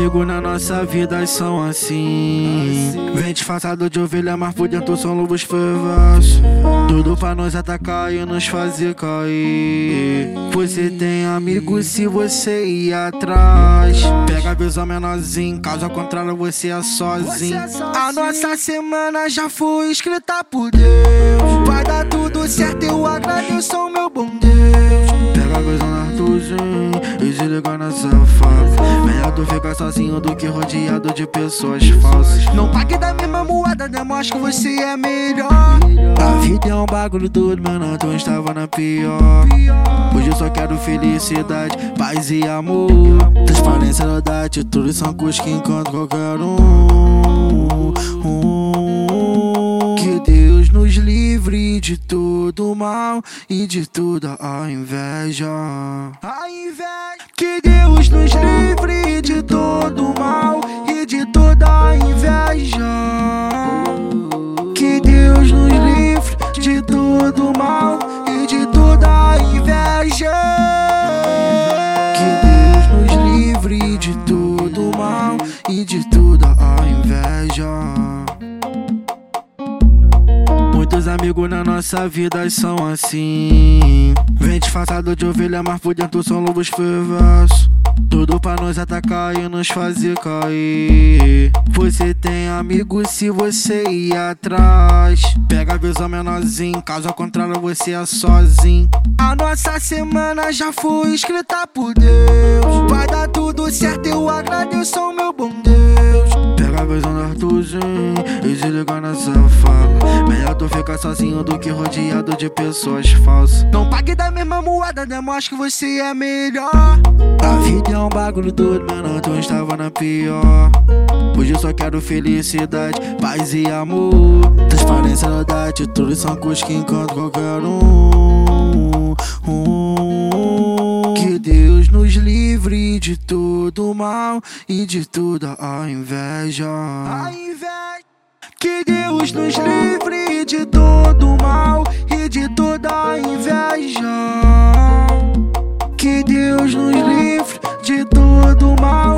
amigos na nossa vida são assim. Vem disfarçado de ovelha, mas por dentro são lobos ferozes. Tudo pra nós atacar e nos fazer cair. Você tem amigos se você ir atrás. Pega a visão menorzinho, caso ao contrário você é sozinho. A nossa semana já foi escrita por Deus. Vai dar tudo certo, eu agradeço ao meu bom Deus. Pega a visão Arthurzinho e se liga nessa faca. Melhor tu ficar sozinho do que rodeado de pessoas falsas. Não pague da mesma moeda, demonstre que você é melhor. A vida é um bagulho todo, mano, tu estava na pior. Hoje eu só quero felicidade, paz e amor. Transparência, verdade, tudo são coisas que encontro qualquer um. um. Que Deus nos livre de todo mal e de toda a inveja. A inveja. Que Deus inveja. Que Deus nos livre de todo mal e de toda a inveja. Muitos amigos na nossa vida são assim. Vem disfarçado de ovelha, mas por dentro são lobos ferozes. Tudo pra nos atacar e nos fazer cair. Você tem amigos se você ir atrás. Pega a visão menorzinho, caso contrário você é sozinho. A nossa semana já foi escrita por Deus. Vai dar tudo certo, eu agradeço ao meu bom Deus. Pega a visão do Arthurzinho e se liga nessa fala. Melhor tu ficar sozinho do que rodeado de pessoas falsas. Não pague da mesma moeda, demonstre que você é melhor. A vida é um bagulho todo, mano, tu estava na pior. Hoje eu só quero felicidade, paz e amor. Transparência da atitude são coisas que encontro qualquer um. Que Deus nos livre de todo mal e de toda inveja. A inveja. Que Deus nos livre de todo mal e de toda a inveja. Que Deus nos livre de todo mal.